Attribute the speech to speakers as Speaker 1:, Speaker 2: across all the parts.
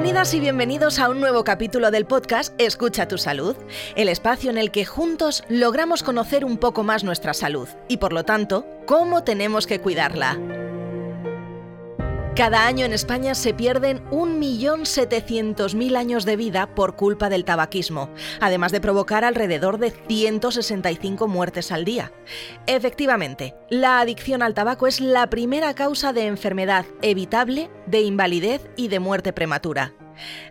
Speaker 1: Bienvenidas y bienvenidos a un nuevo capítulo del podcast Escucha tu salud, el espacio en el que juntos logramos conocer un poco más nuestra salud y por lo tanto, cómo tenemos que cuidarla. Cada año en España se pierden 1.700.000 años de vida por culpa del tabaquismo, además de provocar alrededor de 165 muertes al día. Efectivamente, la adicción al tabaco es la primera causa de enfermedad evitable, de invalidez y de muerte prematura.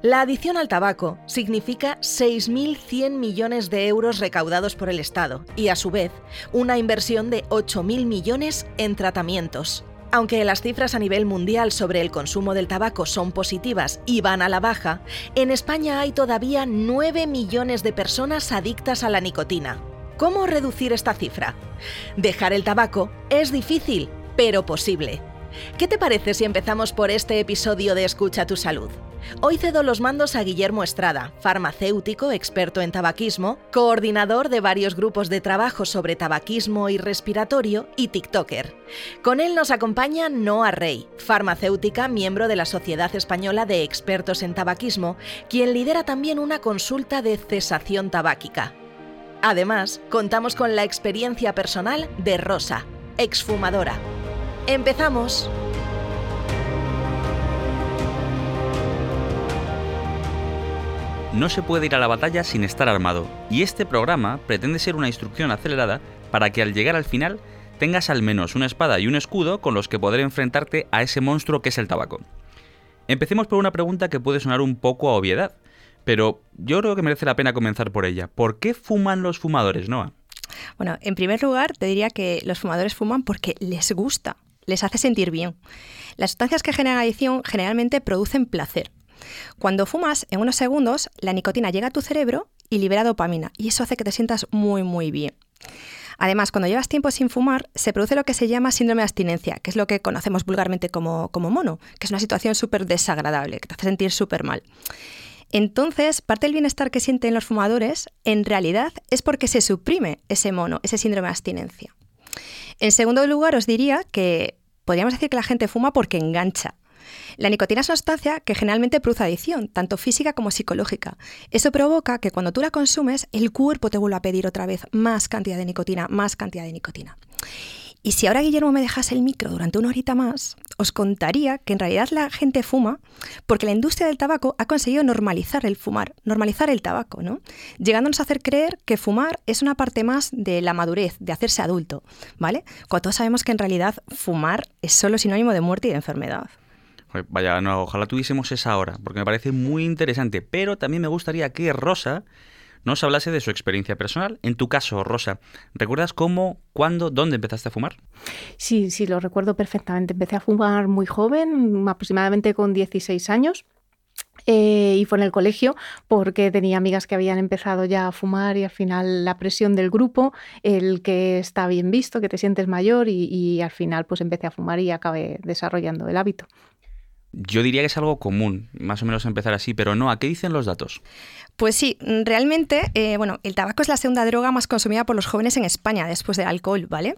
Speaker 1: La adicción al tabaco significa 6.100 millones de euros recaudados por el Estado y, a su vez, una inversión de 8.000 millones en tratamientos. Aunque las cifras a nivel mundial sobre el consumo del tabaco son positivas y van a la baja, en España hay todavía 9 millones de personas adictas a la nicotina. ¿Cómo reducir esta cifra? Dejar el tabaco es difícil, pero posible. ¿Qué te parece si empezamos por este episodio de Escucha tu Salud? Hoy cedo los mandos a Guillermo Estrada, farmacéutico, experto en tabaquismo, coordinador de varios grupos de trabajo sobre tabaquismo y respiratorio y TikToker. Con él nos acompaña Noa Rey, farmacéutica, miembro de la Sociedad Española de Expertos en Tabaquismo, quien lidera también una consulta de cesación tabáquica. Además, contamos con la experiencia personal de Rosa, exfumadora. ¡Empezamos!
Speaker 2: No se puede ir a la batalla sin estar armado, y este programa pretende ser una instrucción acelerada para que al llegar al final tengas al menos una espada y un escudo con los que poder enfrentarte a ese monstruo que es el tabaco. Empecemos por una pregunta que puede sonar un poco a obviedad, pero yo creo que merece la pena comenzar por ella. ¿Por qué fuman los fumadores, Noah?
Speaker 3: Bueno, en primer lugar, te diría que los fumadores fuman porque les gusta, les hace sentir bien. Las sustancias que generan adicción generalmente producen placer. Cuando fumas, en unos segundos, la nicotina llega a tu cerebro y libera dopamina, y eso hace que te sientas muy, muy bien. Además, cuando llevas tiempo sin fumar, se produce lo que se llama síndrome de abstinencia, que es lo que conocemos vulgarmente como, como mono, que es una situación súper desagradable, que te hace sentir súper mal. Entonces, parte del bienestar que sienten los fumadores, en realidad, es porque se suprime ese mono, ese síndrome de abstinencia. En segundo lugar, os diría que podríamos decir que la gente fuma porque engancha. La nicotina es una sustancia que generalmente produce adicción, tanto física como psicológica. Eso provoca que cuando tú la consumes, el cuerpo te vuelva a pedir otra vez más cantidad de nicotina, más cantidad de nicotina. Y si ahora Guillermo me dejase el micro durante una horita más, os contaría que en realidad la gente fuma porque la industria del tabaco ha conseguido normalizar el fumar, normalizar el tabaco, ¿no? Llegándonos a hacer creer que fumar es una parte más de la madurez, de hacerse adulto, ¿vale? Cuando todos sabemos que en realidad fumar es solo sinónimo de muerte y de enfermedad.
Speaker 2: Vaya, no, ojalá tuviésemos esa hora, porque me parece muy interesante. Pero también me gustaría que Rosa nos hablase de su experiencia personal. En tu caso, Rosa, ¿recuerdas cómo, cuándo, dónde empezaste a fumar?
Speaker 4: Sí, sí, lo recuerdo perfectamente. Empecé a fumar muy joven, aproximadamente con 16 años. Eh, y fue en el colegio porque tenía amigas que habían empezado ya a fumar y al final la presión del grupo, el que está bien visto, que te sientes mayor y, y al final pues empecé a fumar y acabé desarrollando el hábito.
Speaker 2: Yo diría que es algo común, más o menos empezar así, pero no, ¿a qué dicen los datos?
Speaker 3: Pues sí, realmente, eh, bueno, el tabaco es la segunda droga más consumida por los jóvenes en España, después del alcohol, ¿vale?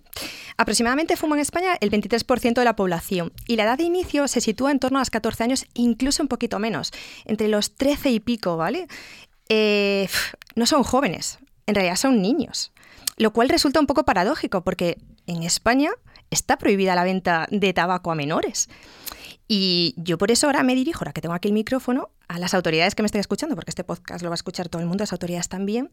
Speaker 3: Aproximadamente fuma en España el 23% de la población y la edad de inicio se sitúa en torno a los 14 años, incluso un poquito menos, entre los 13 y pico, ¿vale? Eh, no son jóvenes, en realidad son niños, lo cual resulta un poco paradójico porque en España está prohibida la venta de tabaco a menores. Y yo por eso ahora me dirijo, ahora que tengo aquí el micrófono, a las autoridades que me estén escuchando, porque este podcast lo va a escuchar todo el mundo, las autoridades también,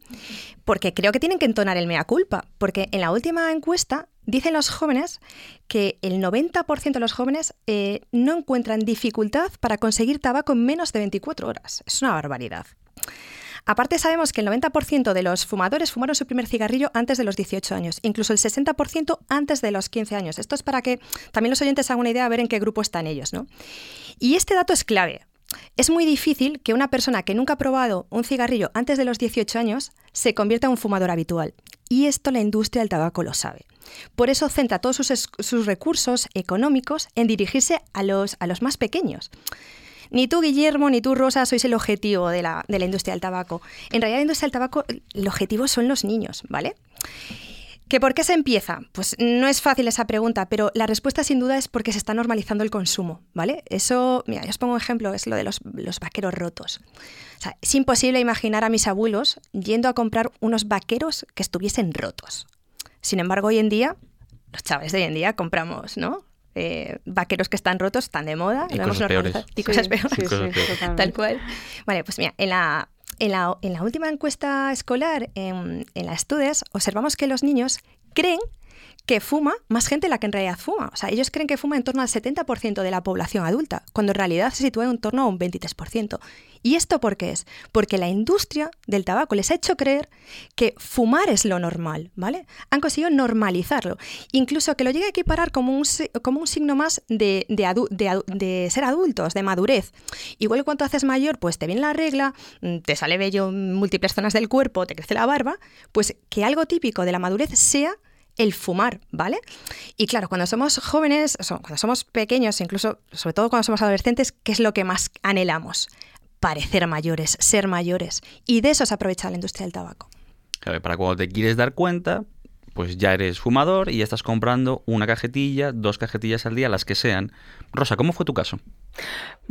Speaker 3: porque creo que tienen que entonar el mea culpa, porque en la última encuesta dicen los jóvenes que el 90% de los jóvenes eh, no encuentran dificultad para conseguir tabaco en menos de 24 horas. Es una barbaridad. Aparte sabemos que el 90% de los fumadores fumaron su primer cigarrillo antes de los 18 años, incluso el 60% antes de los 15 años. Esto es para que también los oyentes hagan una idea de ver en qué grupo están ellos. ¿no? Y este dato es clave. Es muy difícil que una persona que nunca ha probado un cigarrillo antes de los 18 años se convierta en un fumador habitual. Y esto la industria del tabaco lo sabe. Por eso centra todos sus, recursos económicos en dirigirse a los, a los más pequeños. Ni tú, Guillermo, ni tú, Rosa, sois el objetivo de la, industria del tabaco. En realidad, la industria del tabaco, el objetivo son los niños, ¿vale? ¿Que por qué se empieza? Pues no es fácil esa pregunta, pero la respuesta sin duda es porque se está normalizando el consumo, ¿vale? Eso, mira, yo os pongo un ejemplo, es lo de los, los vaqueros rotos. O sea, es imposible imaginar a mis abuelos yendo a comprar unos vaqueros que estuviesen rotos. Sin embargo, hoy en día, los chavales de hoy en día compramos, ¿no? Eh, vaqueros que están rotos, están de moda.
Speaker 2: Y cosas peores.
Speaker 3: Y cosas peores.
Speaker 2: Sí, cosas peores.
Speaker 3: Tal cual. Vale, pues mira, en la, en la, en la última encuesta escolar, en, en la Estudes, observamos que los niños creen que fuma más gente de la que en realidad fuma. O sea, ellos creen que fuma en torno al 70% de la población adulta, cuando en realidad se sitúa en torno a un 23%. ¿Y esto por qué es? Porque la industria del tabaco les ha hecho creer que fumar es lo normal, ¿vale? Han conseguido normalizarlo. Incluso que lo llegue a equiparar como un, como un signo más de, de ser adultos, de madurez. Igual cuando haces mayor, pues te viene la regla, mm, te sale vello en múltiples zonas del cuerpo, te crece la barba, pues que algo típico de la madurez sea el fumar, ¿vale? Y claro, cuando somos jóvenes, cuando somos pequeños, incluso, sobre todo cuando somos adolescentes, ¿qué es lo que más anhelamos? Parecer mayores, ser mayores. Y de eso se aprovecha la industria del tabaco.
Speaker 2: Claro, para cuando te quieres dar cuenta, pues ya eres fumador y ya estás comprando una cajetilla, dos cajetillas al día, las que sean. Rosa, ¿cómo fue tu caso?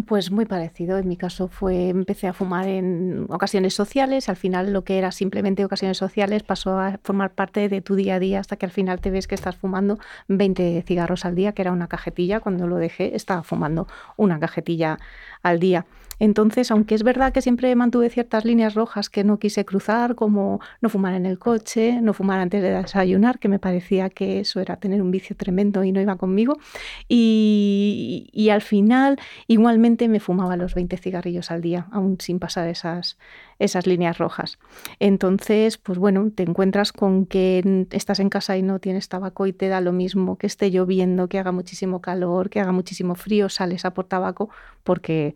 Speaker 4: Pues muy parecido. En mi caso fue, empecé a fumar en ocasiones sociales. Al final lo que era simplemente ocasiones sociales pasó a formar parte de tu día a día hasta que al final te ves que estás fumando 20 cigarros al día, que era una cajetilla. Cuando lo dejé estaba fumando una cajetilla al día. Entonces, aunque es verdad que siempre mantuve ciertas líneas rojas que no quise cruzar, como no fumar en el coche, no fumar antes de desayunar, que me parecía que eso era tener un vicio tremendo y no iba conmigo. Y, al final, igualmente me fumaba los 20 cigarrillos al día, aún sin pasar esas, esas líneas rojas. Entonces, pues bueno, te encuentras con que estás en casa y no tienes tabaco y te da lo mismo, que esté lloviendo, que haga muchísimo calor, que haga muchísimo frío, sales a por tabaco porque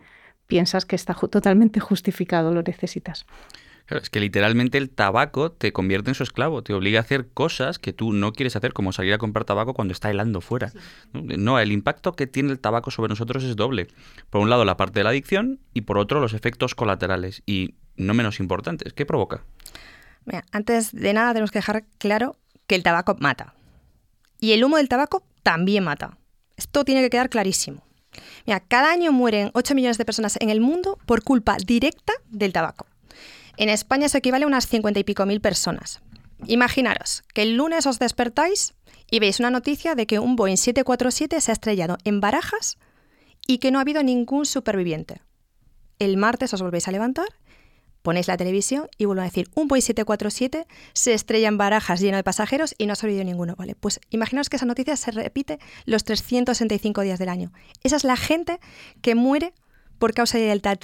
Speaker 4: piensas que está ju- totalmente justificado, lo necesitas.
Speaker 2: Claro, es que literalmente el tabaco te convierte en su esclavo, te obliga a hacer cosas que tú no quieres hacer, como salir a comprar tabaco cuando está helando fuera. ¿no? No, el impacto que tiene el tabaco sobre nosotros es doble. Por un lado, la parte de la adicción y por otro, los efectos colaterales. Y no menos importantes, ¿qué provoca?
Speaker 3: Mira, antes de nada tenemos que dejar claro que el tabaco mata. Y el humo del tabaco también mata. Esto tiene que quedar clarísimo. Mira, cada año mueren 8 millones de personas en el mundo por culpa directa del tabaco. En España eso equivale a unas 50 y pico mil personas. Imaginaros que el lunes os despertáis y veis una noticia de que un Boeing 747 se ha estrellado en Barajas y que no ha habido ningún superviviente. El martes os volvéis a levantar Ponéis la televisión y vuelvo a decir, un Boeing 747 se estrella en barajas lleno de pasajeros y no ha sobrevivido ninguno. Vale, pues imaginaos que esa noticia se repite los 365 días del año. Esa es la gente que muere por causa directa,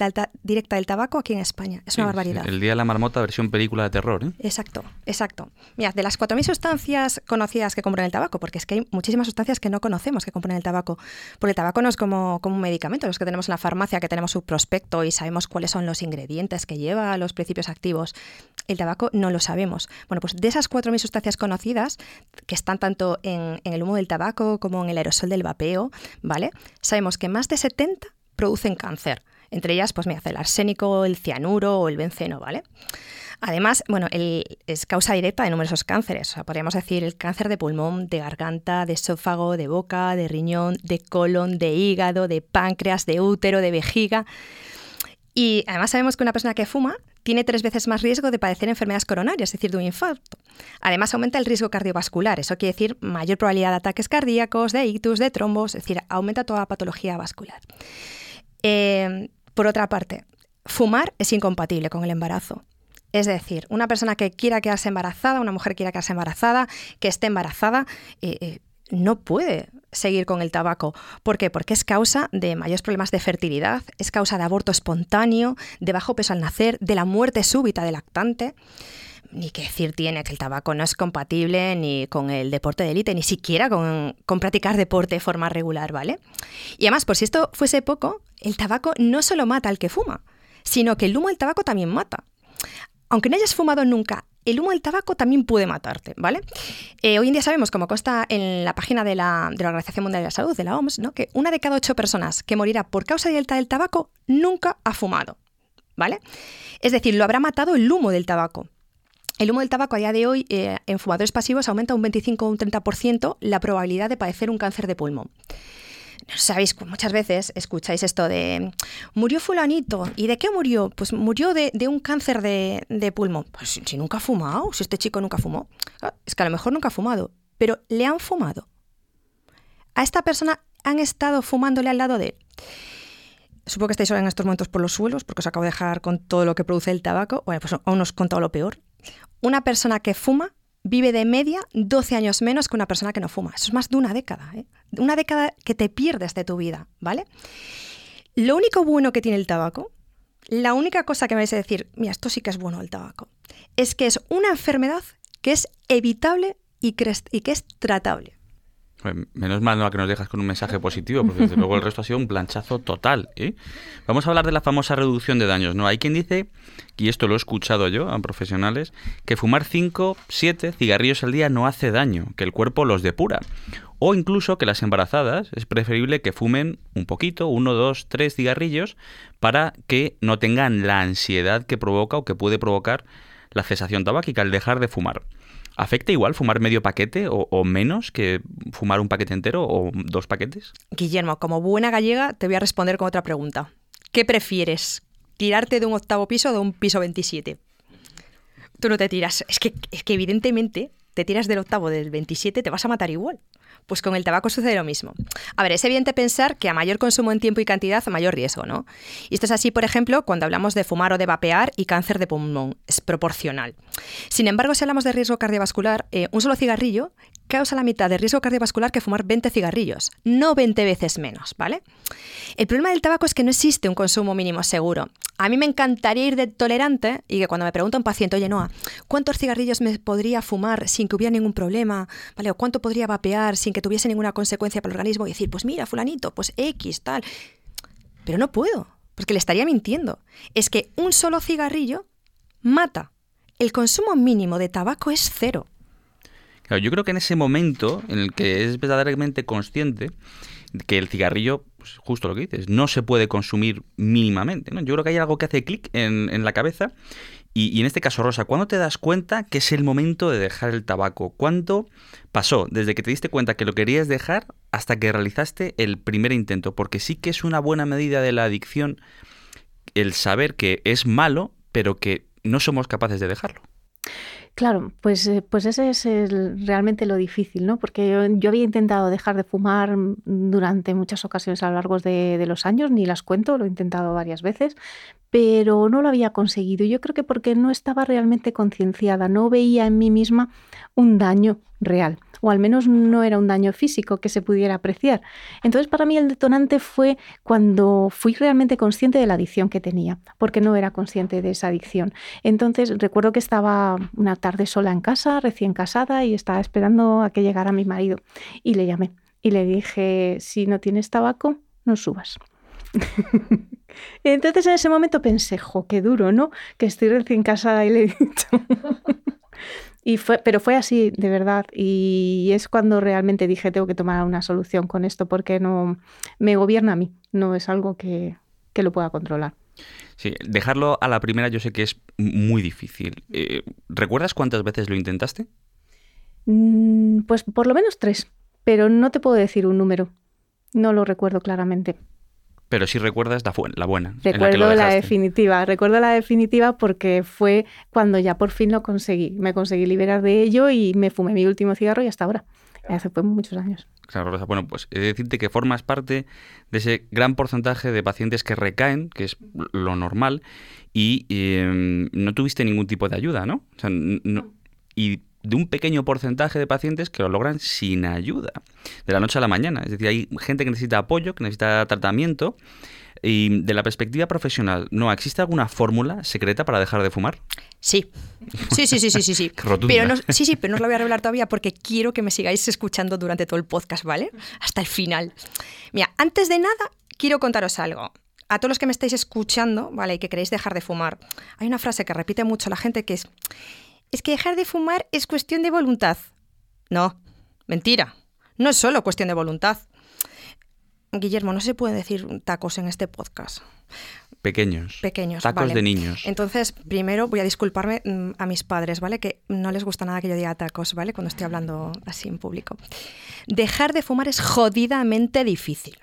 Speaker 3: directa del tabaco aquí en España. Es una
Speaker 2: Sí,
Speaker 3: barbaridad.
Speaker 2: sí, El Día de la Marmota, versión película de terror. ¿eh?
Speaker 3: Exacto, exacto. Mirad, de las 4.000 sustancias conocidas que componen el tabaco, porque es que hay muchísimas sustancias que no conocemos que componen el tabaco, porque el tabaco no es como, como un medicamento, los que tenemos en la farmacia, que tenemos su prospecto y sabemos cuáles son los ingredientes que lleva, los principios activos. El tabaco no lo sabemos. Bueno, pues de esas 4.000 sustancias conocidas, que están tanto en, en el humo del tabaco como en el aerosol del vapeo, ¿vale? Sabemos que más de 70 producen cáncer. Entre ellas, pues mira, el arsénico, el cianuro o el benceno, ¿vale? Además, bueno, es causa directa de numerosos cánceres. O sea, podríamos decir el cáncer de pulmón, de garganta, de esófago, de boca, de riñón, de colon, de hígado, de páncreas, de útero, de vejiga. Y además sabemos que una persona que fuma tiene tres veces más riesgo de padecer enfermedades coronarias, es decir, de un infarto. Además, aumenta el riesgo cardiovascular, eso quiere decir mayor probabilidad de ataques cardíacos, de ictus, de trombos, es decir, aumenta toda la patología vascular. Eh, por otra parte, fumar es incompatible con el embarazo. Es decir, una persona que quiera quedarse embarazada, una mujer que quiera quedarse embarazada, que esté embarazada, eh, eh, no puede seguir con el tabaco. ¿Por qué? Porque es causa de mayores problemas de fertilidad, es causa de aborto espontáneo, de bajo peso al nacer, de la muerte súbita del lactante. Ni que decir tiene que el tabaco no es compatible ni con el deporte de élite, ni siquiera con practicar deporte de forma regular, ¿vale? Y además, por si esto fuese poco, el tabaco no solo mata al que fuma, sino que el humo del tabaco también mata. Aunque no hayas fumado nunca, el humo del tabaco también puede matarte, ¿vale? Eh, hoy en día sabemos, como consta en la página de la, Organización Mundial de la Salud, de la OMS, ¿no? que una de cada ocho personas que morirá por causa directa del tabaco nunca ha fumado, ¿vale? Es decir, lo habrá matado el humo del tabaco. el humo del tabaco a día de hoy eh, en fumadores pasivos aumenta un 25 o un 30% la probabilidad de padecer un cáncer de pulmón. Sabéis, muchas veces escucháis esto de murió fulanito. ¿Y de qué murió? Pues murió de, un cáncer de, pulmón. Pues si, nunca ha fumado, si este chico nunca fumó. Ah, es que a lo mejor nunca ha fumado, pero le han fumado. A esta persona han estado fumándole al lado de él. Supongo que estáis ahora en estos momentos por los suelos, porque os acabo de dejar con todo lo que produce el tabaco. Bueno, pues aún os he contado lo peor. Una persona que fuma vive de media 12 años menos que una persona que no fuma. Eso es más de una década. ¿eh? Una década que te pierdes de tu vida, ¿vale? Lo único bueno que tiene el tabaco, la única cosa que me vais a decir, mira, esto sí que es bueno el tabaco, es que es una enfermedad que es evitable y que es tratable.
Speaker 2: Menos mal no que nos dejas con un mensaje positivo, porque desde luego el resto ha sido un planchazo total. ¿eh? Vamos a hablar de la famosa reducción de daños. ¿no? Hay quien dice, y esto lo he escuchado yo a profesionales, que fumar 5, 7 cigarrillos al día no hace daño, que el cuerpo los depura. O incluso que las embarazadas es preferible que fumen un poquito, uno, dos, tres cigarrillos, para que no tengan la ansiedad que provoca o que puede provocar la cesación tabáquica al dejar de fumar. ¿Afecta igual fumar medio paquete o, menos que fumar un paquete entero o dos paquetes?
Speaker 3: Guillermo, como buena gallega, te voy a responder con otra pregunta. ¿Qué prefieres? ¿Tirarte de un octavo piso o de un piso 27? Tú no te tiras. Es que, es que evidentemente te tiras del octavo del 27, te vas a matar igual. Pues con el tabaco sucede lo mismo. A ver, es evidente pensar que a mayor consumo en tiempo y cantidad, a mayor riesgo, ¿no? Y esto es así, por ejemplo, cuando hablamos de fumar o de vapear y cáncer de pulmón. Es proporcional. Sin embargo, si hablamos de riesgo cardiovascular, eh, un solo cigarrillo causa la mitad de riesgo cardiovascular que fumar 20 cigarrillos, no 20 veces menos, ¿vale? El problema del tabaco es que no existe un consumo mínimo seguro. A mí me encantaría ir de tolerante y que cuando me pregunta un paciente, oye, Noa, ¿cuántos cigarrillos me podría fumar sin que hubiera ningún problema? ¿Vale? ¿O cuánto podría vapear sin que tuviese ninguna consecuencia para el organismo? Y decir, pues mira, fulanito, pues X, tal. Pero no puedo, porque le estaría mintiendo. Es que un solo cigarrillo mata. El consumo mínimo de tabaco es cero
Speaker 2: yo creo que en ese momento en el que es verdaderamente consciente que el cigarrillo, pues justo lo que dices, no se puede consumir mínimamente. Yo creo que hay algo que hace clic en, la cabeza. Y, en este caso, Rosa, ¿cuándo te das cuenta que es el momento de dejar el tabaco? ¿Cuánto pasó desde que te diste cuenta que lo querías dejar hasta que realizaste el primer intento? Porque sí que es una buena medida de la adicción el saber que es malo, pero que no somos capaces de dejarlo.
Speaker 4: Claro, pues, eh, pues ese es realmente lo difícil, ¿no? Porque yo, había intentado dejar de fumar durante muchas ocasiones a lo largo de, de, los años, ni las cuento, lo he intentado varias veces, pero no lo había conseguido. Yo creo que porque no estaba realmente concienciada, no veía en mí misma un daño real, o al menos no era un daño físico que se pudiera apreciar. Entonces para mí el detonante fue cuando fui realmente consciente de la adicción que tenía, porque no era consciente de esa adicción. Entonces recuerdo que estaba una tarde sola en casa, recién casada, y estaba esperando a que llegara mi marido. Y le llamé y le dije, si no tienes tabaco, no subas. Entonces en ese momento pensé, jo, qué duro, ¿no? Que estoy recién casada y le he dicho. Y fue, pero fue así, de verdad. Y es cuando realmente dije, tengo que tomar una solución con esto porque no me gobierna a mí, no es algo que, que lo pueda controlar.
Speaker 2: Sí, dejarlo a la primera yo sé que es muy difícil. Eh, ¿Recuerdas cuántas veces lo intentaste?
Speaker 4: Mm, pues por lo menos tres, pero no te puedo decir un número. No lo recuerdo claramente.
Speaker 2: Pero sí recuerdas la, la buena.
Speaker 4: Recuerdo la, definitiva, recuerdo la definitiva porque fue cuando ya por fin lo conseguí. Me conseguí liberar de ello y me fumé mi último cigarro y hasta ahora. Hace muchos años.
Speaker 2: Claro, Rosa. Bueno, pues he de decirte que formas parte de ese gran porcentaje de pacientes que recaen, que es lo normal, y em, no tuviste ningún tipo de ayuda, ¿no? O sea, no y de un pequeño porcentaje de pacientes que lo logran sin ayuda, de la noche a la mañana. Es decir, hay gente que necesita apoyo, que necesita tratamiento. Y de la perspectiva profesional, ¿no existe alguna fórmula secreta para dejar de fumar?
Speaker 3: Sí. Sí, sí, sí, sí, sí. sí. pero no, sí, sí, pero no os la voy a revelar todavía porque quiero que me sigáis escuchando durante todo el podcast, ¿vale? Hasta el final. Mira, antes de nada, quiero contaros algo. A todos los que me estáis escuchando, ¿vale? Y que queréis dejar de fumar, hay una frase que repite mucho la gente que es es que dejar de fumar es cuestión de voluntad. No, mentira. No es solo cuestión de voluntad. Guillermo, no se puede decir tacos en este podcast.
Speaker 2: Pequeños.
Speaker 3: Pequeños.
Speaker 2: Tacos
Speaker 3: vale.
Speaker 2: de niños.
Speaker 3: Entonces, primero voy a disculparme mm, a mis padres, ¿vale? Que no les gusta nada que yo diga tacos, ¿vale? Cuando estoy hablando así en público. Dejar de fumar es jodidamente difícil.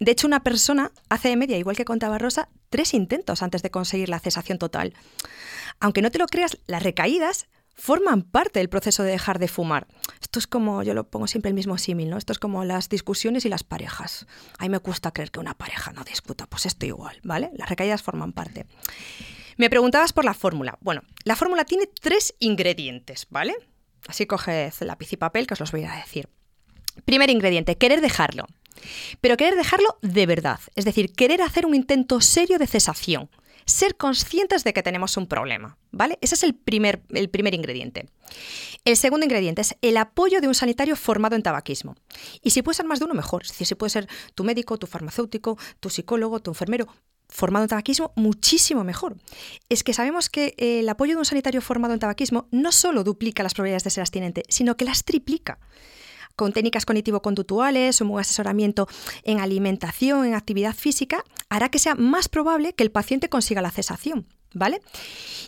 Speaker 3: De hecho, una persona hace de media, igual que contaba Rosa, tres intentos antes de conseguir la cesación total. Aunque no te lo creas, las recaídas forman parte del proceso de dejar de fumar. Esto es como, yo lo pongo siempre el mismo símil, ¿no? Esto es como las discusiones y las parejas. A mí me cuesta creer que una pareja no discuta, pues esto igual, ¿vale? Las recaídas forman parte. Me preguntabas por la fórmula. Bueno, la fórmula tiene tres ingredientes, ¿vale? Así coged lápiz y papel que os los voy a decir. Primer ingrediente, querer dejarlo. Pero querer dejarlo de verdad, es decir, querer hacer un intento serio de cesación, ser conscientes de que tenemos un problema, ¿vale? Ese es el primer, el primer ingrediente. El segundo ingrediente es el apoyo de un sanitario formado en tabaquismo. Y si puede ser más de uno, mejor. Si puede ser tu médico, tu farmacéutico, tu psicólogo, tu enfermero, formado en tabaquismo, muchísimo mejor. Es que sabemos que el apoyo de un sanitario formado en tabaquismo no solo duplica las probabilidades de ser abstinente, sino que las triplica con técnicas cognitivo-conductuales, un buen asesoramiento en alimentación, en actividad física, hará que sea más probable que el paciente consiga la cesación. ¿Vale?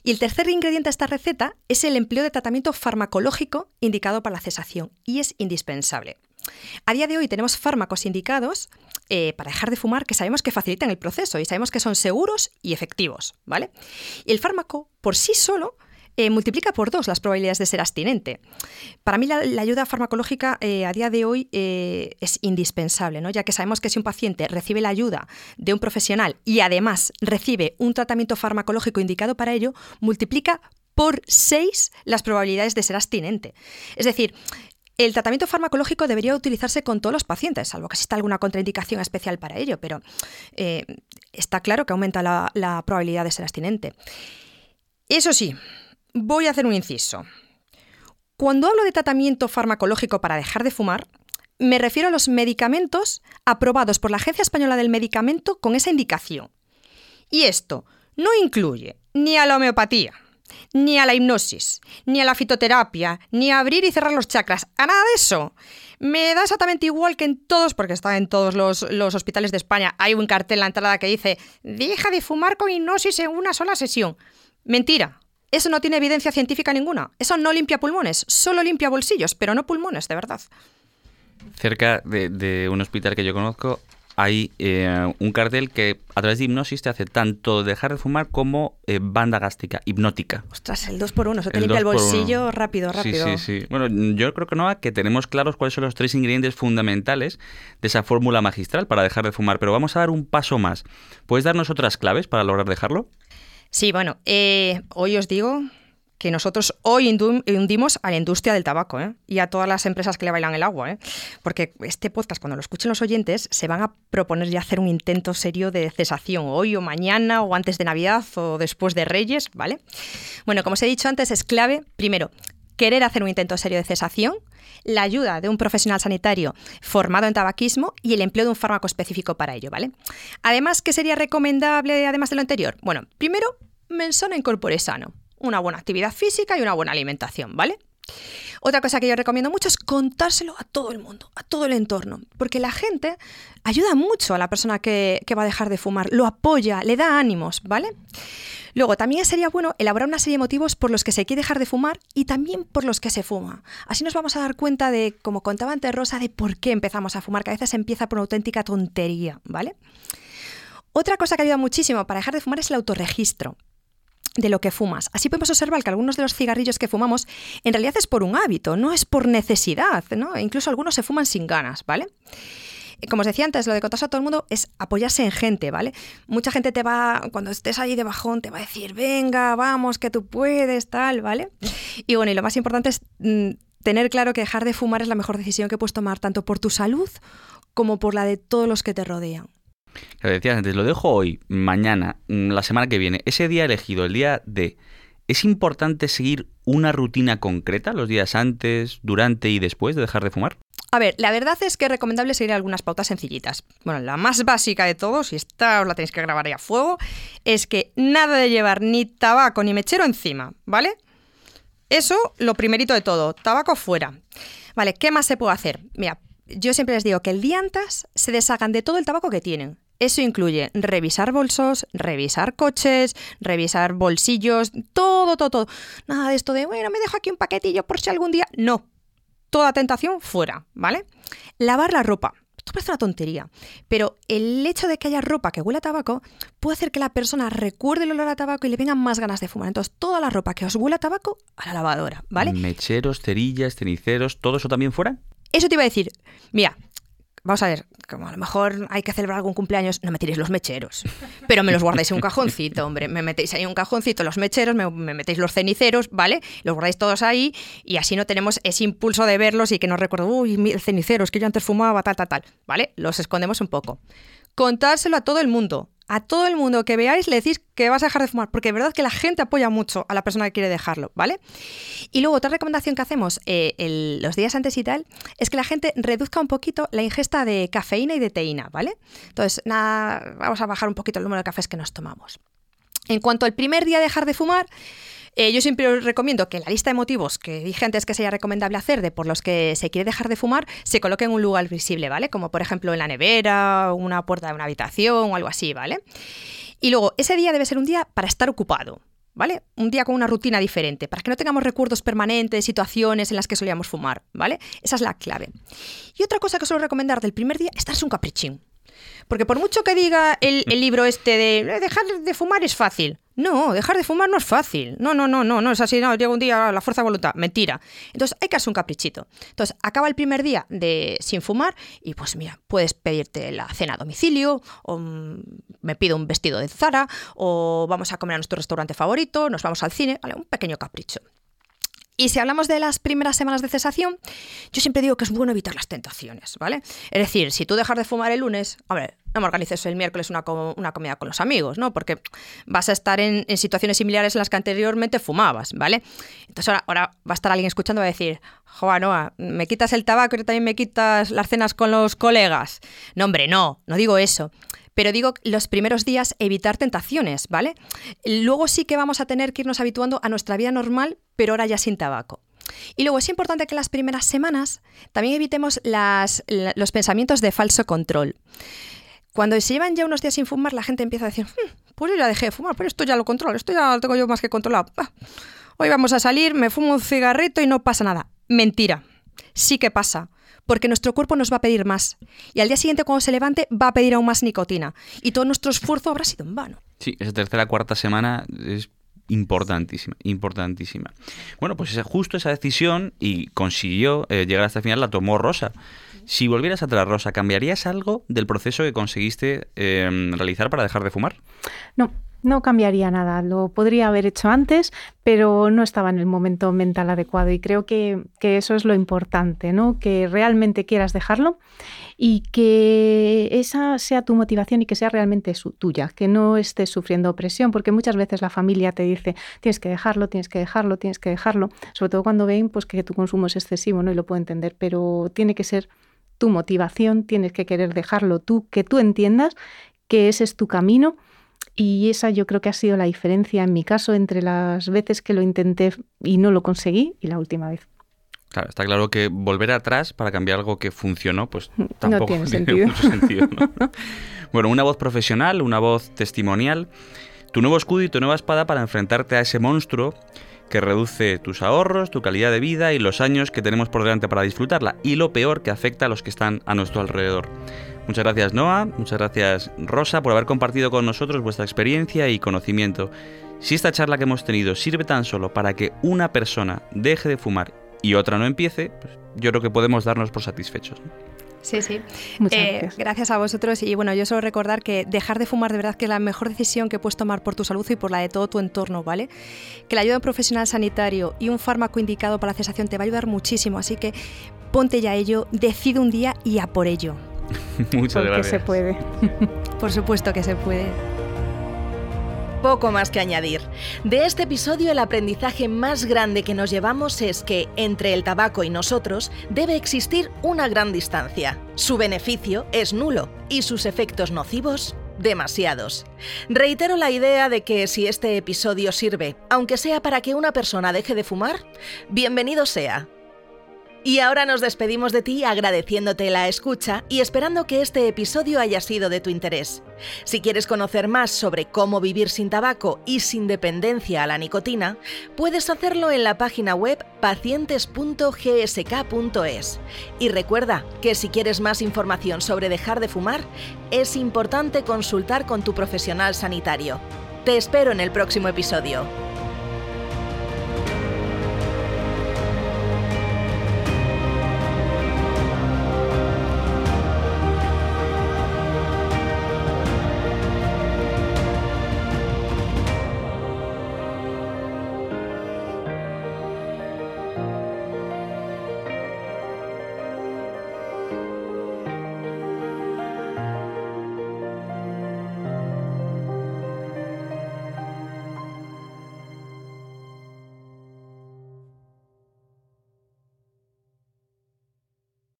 Speaker 3: Y el tercer ingrediente de esta receta es el empleo de tratamiento farmacológico indicado para la cesación y es indispensable. A día de hoy tenemos fármacos indicados eh, para dejar de fumar que sabemos que facilitan el proceso y sabemos que son seguros y efectivos, ¿vale? Y el fármaco por sí solo eh, multiplica por dos las probabilidades de ser abstinente. Para mí la, ayuda farmacológica eh, a día de hoy eh, es indispensable, ¿no? ya que sabemos que si un paciente recibe la ayuda de un profesional y además recibe un tratamiento farmacológico indicado para ello, multiplica por seis las probabilidades de ser abstinente. Es decir, el tratamiento farmacológico debería utilizarse con todos los pacientes, salvo que exista alguna contraindicación especial para ello, pero está claro que aumenta la, la probabilidad de ser abstinente. Eso sí, voy a hacer un inciso. Cuando hablo de tratamiento farmacológico para dejar de fumar, me refiero a los medicamentos aprobados por la Agencia Española del Medicamento con esa indicación. Y esto no incluye ni a la homeopatía, ni a la hipnosis, ni a la fitoterapia, ni a abrir y cerrar los chakras, a nada de eso. Me da exactamente igual que en todos, porque está en todos los, los hospitales de España, hay un cartel en la entrada que dice, deja de fumar con hipnosis en una sola sesión. Mentira, eso no tiene evidencia científica ninguna. Eso no limpia pulmones, solo limpia bolsillos, pero no pulmones, de verdad.
Speaker 2: Cerca de, de un hospital que yo conozco hay eh, un cartel que a través de hipnosis te hace tanto dejar de fumar como eh, banda gástrica, hipnótica.
Speaker 3: Ostras, el 2 por 1 se te
Speaker 2: El
Speaker 3: limpia el bolsillo rápido, rápido.
Speaker 2: Sí, sí, sí. Bueno, yo creo que no, que tenemos claros cuáles son los tres ingredientes fundamentales de esa fórmula magistral para dejar de fumar, pero vamos a dar un paso más. ¿Puedes darnos otras claves para lograr dejarlo?
Speaker 3: Sí, bueno, eh, hoy os digo que nosotros hoy hundimos a la industria del tabaco ¿eh? y a todas las empresas que le bailan el agua, ¿eh? porque este podcast, cuando lo escuchen los oyentes, se van a proponer ya hacer un intento serio de cesación, hoy o mañana o antes de Navidad o después de Reyes, ¿vale? Bueno, como os he dicho antes, es clave, primero, querer hacer un intento serio de cesación, la ayuda de un profesional sanitario formado en tabaquismo y el empleo de un fármaco específico para ello, ¿vale? Además, ¿qué sería recomendable además de lo anterior? Bueno, primero, mensana incorpore sano, una buena actividad física y una buena alimentación, ¿vale? Otra cosa que yo recomiendo mucho es contárselo a todo el mundo, a todo el entorno, porque la gente ayuda mucho a la persona que, va a dejar de fumar, lo apoya, le da ánimos, ¿vale? Luego, también sería bueno elaborar una serie de motivos por los que se quiere dejar de fumar y también por los que se fuma. Así nos vamos a dar cuenta de, como contaba antes Rosa, de por qué empezamos a fumar, que a veces empieza por una auténtica tontería, ¿vale? Otra cosa que ayuda muchísimo para dejar de fumar es el autorregistro de lo que fumas. Así podemos observar que algunos de los cigarrillos que fumamos en realidad es por un hábito, no es por necesidad, ¿no? E incluso algunos se fuman sin ganas, ¿vale? Eh, Como os decía antes, lo de contarse a todo el mundo es apoyarse en gente, ¿vale? Mucha gente te va, cuando estés ahí de bajón, te va a decir, venga, vamos, que tú puedes, tal, ¿vale? Y bueno, y lo más importante es mm, tener claro que dejar de fumar es la mejor decisión que puedes tomar, tanto por tu salud como por la de todos los que te rodean.
Speaker 2: Que decías antes, lo dejo hoy, mañana, mm, la semana que viene, ese día elegido, el día de... ¿Es importante seguir una rutina concreta los días antes, durante y después de dejar de fumar?
Speaker 3: A ver, la verdad es que es recomendable seguir algunas pautas sencillitas. Bueno, la más básica de todos, y esta os la tenéis que grabar ahí a fuego, es que nada de llevar ni tabaco ni mechero encima, ¿vale? Eso, lo primerito de todo, tabaco fuera. Vale, ¿qué más se puede hacer? Mira, yo siempre les digo que el día antes se deshagan de todo el tabaco que tienen. Eso incluye revisar bolsos, revisar coches, revisar bolsillos, todo, todo, todo. Nada de esto de, bueno, me dejo aquí un paquetillo por si algún día. No. Toda tentación fuera, ¿vale? Lavar la ropa. Esto parece una tontería, pero el hecho de que haya ropa que huele a tabaco puede hacer que la persona recuerde el olor a tabaco y le vengan más ganas de fumar. Entonces, toda la ropa que os huele a tabaco, a la lavadora, ¿vale?
Speaker 2: Mecheros, cerillas, ceniceros, ¿todo eso también fuera?
Speaker 3: Eso te iba a decir. Mira, vamos a ver, como a lo mejor hay que celebrar algún cumpleaños, no me tiréis los mecheros, pero me los guardáis en un cajoncito, hombre, me metéis ahí en un cajoncito los mecheros, me, metéis los ceniceros, ¿vale? Los guardáis todos ahí y así no tenemos ese impulso de verlos y que nos recuerdo, uy, el cenicero, que yo antes fumaba, tal, tal, tal, ¿vale? Los escondemos un poco. Contárselo a todo el mundo, a todo el mundo que veáis le decís que vas a dejar de fumar, porque es verdad que la gente apoya mucho a la persona que quiere dejarlo, ¿vale? Y luego otra recomendación que hacemos eh, los días antes y tal es que la gente reduzca un poquito la ingesta de cafeína y de teína, ¿vale? Entonces, nada, vamos a bajar un poquito el número de cafés que nos tomamos. En cuanto al primer día dejar de fumar, eh, yo siempre os recomiendo que la lista de motivos que dije antes que sería recomendable hacer de por los que se quiere dejar de fumar se coloque en un lugar visible, ¿vale? Como por ejemplo en la nevera, una puerta de una habitación o algo así, ¿vale? Y luego, ese día debe ser un día para estar ocupado. ¿Vale? Un día con una rutina diferente, para que no tengamos recuerdos permanentes, situaciones en las que solíamos fumar, ¿vale? Esa es la clave. Y otra cosa que suelo recomendar del primer día es darse un caprichín. Porque por mucho que diga el, libro este de eh, dejar de fumar es fácil. No, dejar de fumar no es fácil. No, no, no, no, no es así. No, llega un día la fuerza de voluntad. Mentira. Entonces hay que hacer un caprichito. Entonces acaba el primer día de sin fumar y pues mira, puedes pedirte la cena a domicilio o mm, me pido un vestido de Zara o vamos a comer a nuestro restaurante favorito, nos vamos al cine, ¿vale? Un pequeño capricho. Y si hablamos de las primeras semanas de cesación, yo siempre digo que es bueno evitar las tentaciones, ¿vale? Es decir, si tú dejas de fumar el lunes, no me organices el miércoles una, una comida con los amigos, ¿no? Porque vas a estar en, situaciones similares en las que anteriormente fumabas, ¿vale? Entonces ahora, ahora va a estar alguien escuchando y va a decir, Joa, Noa, me quitas el tabaco y también me quitas las cenas con los colegas. No, hombre, no, no digo eso. Pero digo, los primeros días evitar tentaciones, ¿vale? Luego sí que vamos a tener que irnos habituando a nuestra vida normal, pero ahora ya sin tabaco. Y luego es importante que en las primeras semanas también evitemos los pensamientos de falso control. Cuando se llevan ya unos días sin fumar, la gente empieza a decir, hmm, pues yo ya dejé de fumar, pero esto ya lo controlo, esto ya lo tengo yo más que controlado. Ah, hoy vamos a salir, me fumo un cigarrito y no pasa nada. Mentira. Sí que pasa porque nuestro cuerpo nos va a pedir más. Y al día siguiente, cuando se levante, va a pedir aún más nicotina. Y todo nuestro esfuerzo habrá sido en vano.
Speaker 2: Sí, esa tercera cuarta semana es importantísima, importantísima. Bueno, pues justo esa decisión y consiguió eh, llegar hasta el final la tomó Rosa. Si volvieras atrás, Rosa, ¿cambiarías algo del proceso que conseguiste em, realizar para dejar de fumar?
Speaker 4: No, no cambiaría nada. Lo podría haber hecho antes, pero no estaba en el momento mental adecuado. Y creo que, eso es lo importante, ¿no? Que realmente quieras dejarlo y que esa sea tu motivación y que sea realmente tuya, que no estés sufriendo presión, porque muchas veces la familia te dice tienes que dejarlo, tienes que dejarlo, tienes que dejarlo, sobre todo cuando ven pues, que tu consumo es excesivo, ¿no? Y lo puedo entender, pero tiene que ser tu motivación, tienes que querer dejarlo tú, que tú entiendas que ese es tu camino. Y esa yo creo que ha sido la diferencia en mi caso entre las veces que lo intenté y no lo conseguí y la última vez.
Speaker 2: Claro, está claro que volver atrás para cambiar algo que funcionó, pues tampoco tiene, sentido. mucho sentido. bueno, una voz profesional, una voz testimonial, tu nuevo escudo y tu nueva espada para enfrentarte a ese monstruo que reduce tus ahorros, tu calidad de vida y los años que tenemos por delante para disfrutarla, y lo peor que afecta a los que están a nuestro alrededor. Muchas gracias Noah, muchas gracias Rosa por haber compartido con nosotros vuestra experiencia y conocimiento. Si esta charla que hemos tenido sirve tan solo para que una persona deje de fumar y otra no empiece, pues yo creo que podemos darnos por satisfechos.
Speaker 3: Sí, sí. Muchas eh, gracias. gracias. a vosotros. Y bueno, yo solo recordar que dejar de fumar de verdad que es la mejor decisión que puedes tomar por tu salud y por la de todo tu entorno, ¿vale? Que la ayuda de un profesional sanitario y un fármaco indicado para la cesación te va a ayudar muchísimo. Así que ponte ya a ello, decide un día y a por ello.
Speaker 2: Muchas Porque gracias.
Speaker 4: se puede.
Speaker 3: por supuesto que se puede
Speaker 1: poco más que añadir. De este episodio el aprendizaje más grande que nos llevamos es que entre el tabaco y nosotros debe existir una gran distancia. Su beneficio es nulo y sus efectos nocivos demasiados. Reitero la idea de que si este episodio sirve, aunque sea para que una persona deje de fumar, bienvenido sea. Y ahora nos despedimos de ti agradeciéndote la escucha y esperando que este episodio haya sido de tu interés. Si quieres conocer más sobre cómo vivir sin tabaco y sin dependencia a la nicotina, puedes hacerlo en la página web pacientes.gsk.es. Y recuerda que si quieres más información sobre dejar de fumar, es importante consultar con tu profesional sanitario. Te espero en el próximo episodio.